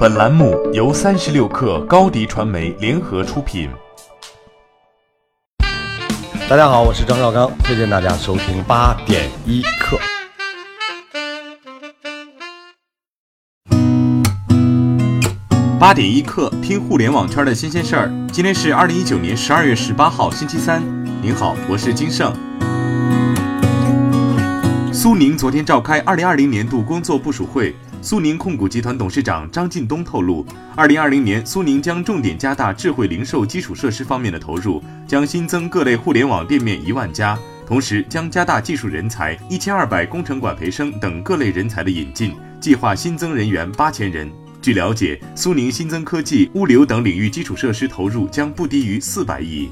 本栏目由三十六氪高低传媒联合出品。大家好，我是张绍刚，推荐大家收听八点一刻。八点一刻，听互联网圈的新鲜事儿。今天是二零一九年十二月十八号，星期三。您好，我是金盛。苏宁昨天召开二零二零年度工作部署会。苏宁控股集团董事长张近东透露，二零二零年苏宁将重点加大智慧零售基础设施方面的投入，将新增各类互联网店面一万家，同时将加大技术人才一千二百工程管培生等各类人才的引进，计划新增人员八千人。据了解，苏宁新增科技、物流等领域基础设施投入将不低于四百亿。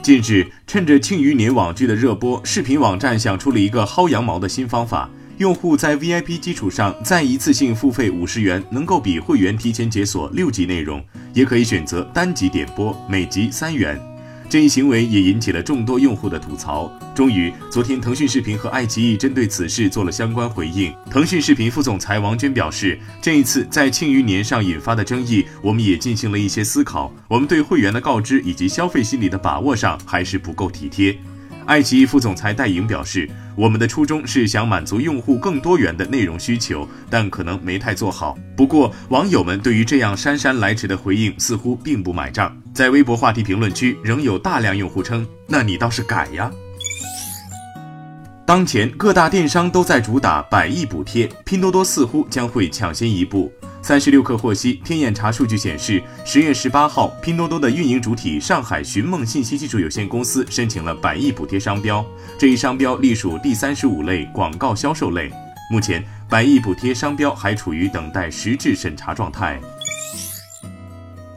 近日，趁着庆余年网剧的热播，视频网站想出了一个薅羊毛的新方法。用户在 VIP 基础上再一次性付费五十元，能够比会员提前解锁六集内容，也可以选择单集点播，每集三元。这一行为也引起了众多用户的吐槽。终于，昨天腾讯视频和爱奇艺针对此事做了相关回应。腾讯视频副总裁王娟表示，这一次在庆余年上引发的争议，我们也进行了一些思考。我们对会员的告知以及消费心理的把握上还是不够体贴。爱奇艺副总裁戴莹表示：“我们的初衷是想满足用户更多元的内容需求，但可能没太做好。不过，网友们对于这样姗姗来迟的回应似乎并不买账。在微博话题评论区，仍有大量用户称：‘那你倒是改呀！’当前各大电商都在主打百亿补贴，拼多多似乎将会抢先一步。”三十六氪获悉，天眼查数据显示，十月十八号，拼多多的运营主体上海寻梦信息技术有限公司申请了百亿补贴商标，这一商标隶属第三十五类广告销售类。目前，百亿补贴商标还处于等待实质审查状态。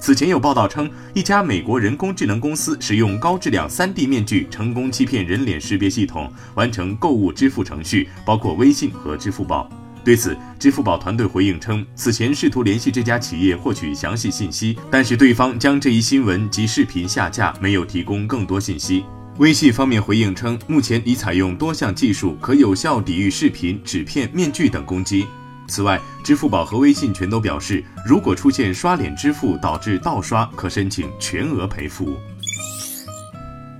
此前有报道称，一家美国人工智能公司使用高质量 3D 面具成功欺骗人脸识别系统，完成购物支付程序，包括微信和支付宝。对此，支付宝团队回应称，此前试图联系这家企业获取详细信息，但是对方将这一新闻及视频下架，没有提供更多信息。微信方面回应称，目前已采用多项技术，可有效抵御视频、纸片、面具等攻击。此外，支付宝和微信全都表示，如果出现刷脸支付导致盗刷，可申请全额赔付。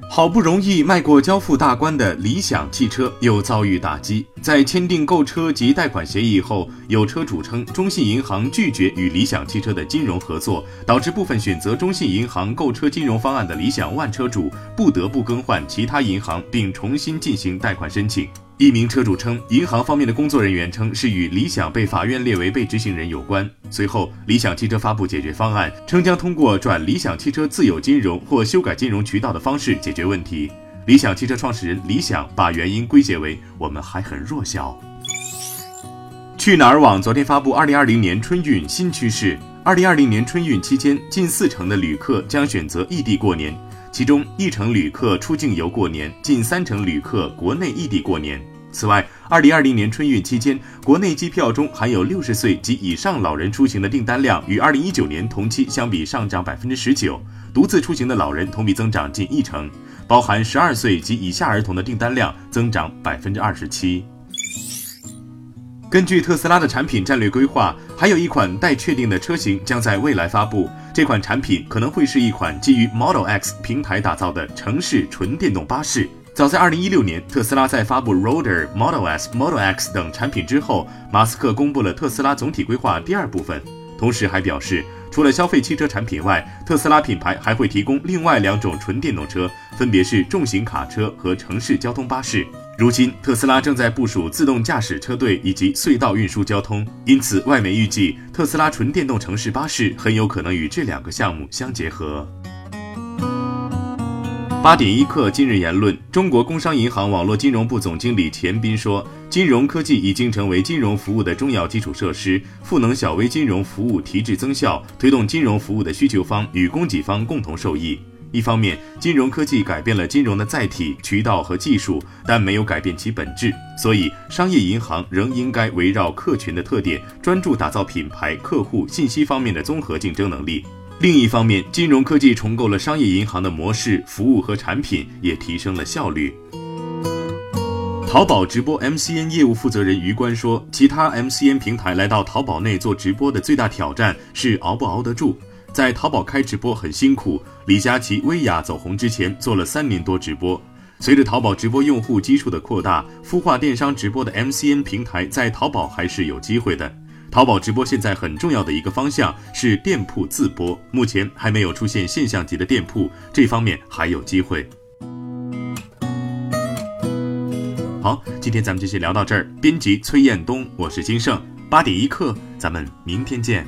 好不容易迈过交付大关的理想汽车又遭遇打击。在签订购车及贷款协议后，有车主称中信银行拒绝与理想汽车的金融合作，导致部分选择中信银行购车金融方案的理想 ONE 车主不得不更换其他银行，并重新进行贷款申请。一名车主称，银行方面的工作人员称是与理想被法院列为被执行人有关。随后，理想汽车发布解决方案，称将通过转理想汽车自有金融或修改金融渠道的方式解决问题。理想汽车创始人李想把原因归结为我们还很弱小。去哪儿网昨天发布二零二零年春运新趋势，二零二零年春运期间，近四成的旅客将选择异地过年。其中一成旅客出境游过年，近三成旅客国内异地过年。此外，二零二零年春运期间，国内机票中含有六十岁及以上老人出行的订单量与二零一九年同期相比上涨百分之十九，独自出行的老人同比增长近一成，包含十二岁及以下儿童的订单量增长百分之二十七。根据特斯拉的产品战略规划，还有一款待确定的车型将在未来发布。这款产品可能会是一款基于 Model X 平台打造的城市纯电动巴士。早在2016年，特斯拉在发布 r o d e r、Model S、Model X 等产品之后，马斯克公布了特斯拉总体规划第二部分，同时还表示。除了消费汽车产品外，特斯拉品牌还会提供另外两种纯电动车，分别是重型卡车和城市交通巴士。如今，特斯拉正在部署自动驾驶车队以及隧道运输交通，因此外媒预计特斯拉纯电动城市巴士很有可能与这两个项目相结合。八点一刻，今日言论：中国工商银行网络金融部总经理钱斌说，金融科技已经成为金融服务的重要基础设施，赋能小微金融服务提质增效，推动金融服务的需求方与供给方共同受益。一方面，金融科技改变了金融的载体、渠道和技术，但没有改变其本质，所以商业银行仍应该围绕客群的特点，专注打造品牌、客户、信息方面的综合竞争能力。另一方面，金融科技重构了商业银行的模式、服务和产品，也提升了效率。淘宝直播 MCN 业务负责人余官说，其他 MCN 平台来到淘宝内做直播的最大挑战是熬不熬得住。在淘宝开直播很辛苦，李佳琦、薇娅走红之前做了三年多直播。随着淘宝直播用户基数的扩大，孵化电商直播的 MCN 平台在淘宝还是有机会的。淘宝直播现在很重要的一个方向是店铺自播，目前还没有出现现象级的店铺，这方面还有机会。好，今天咱们就先聊到这儿。编辑崔彦东，我是金盛，八点一刻，咱们明天见。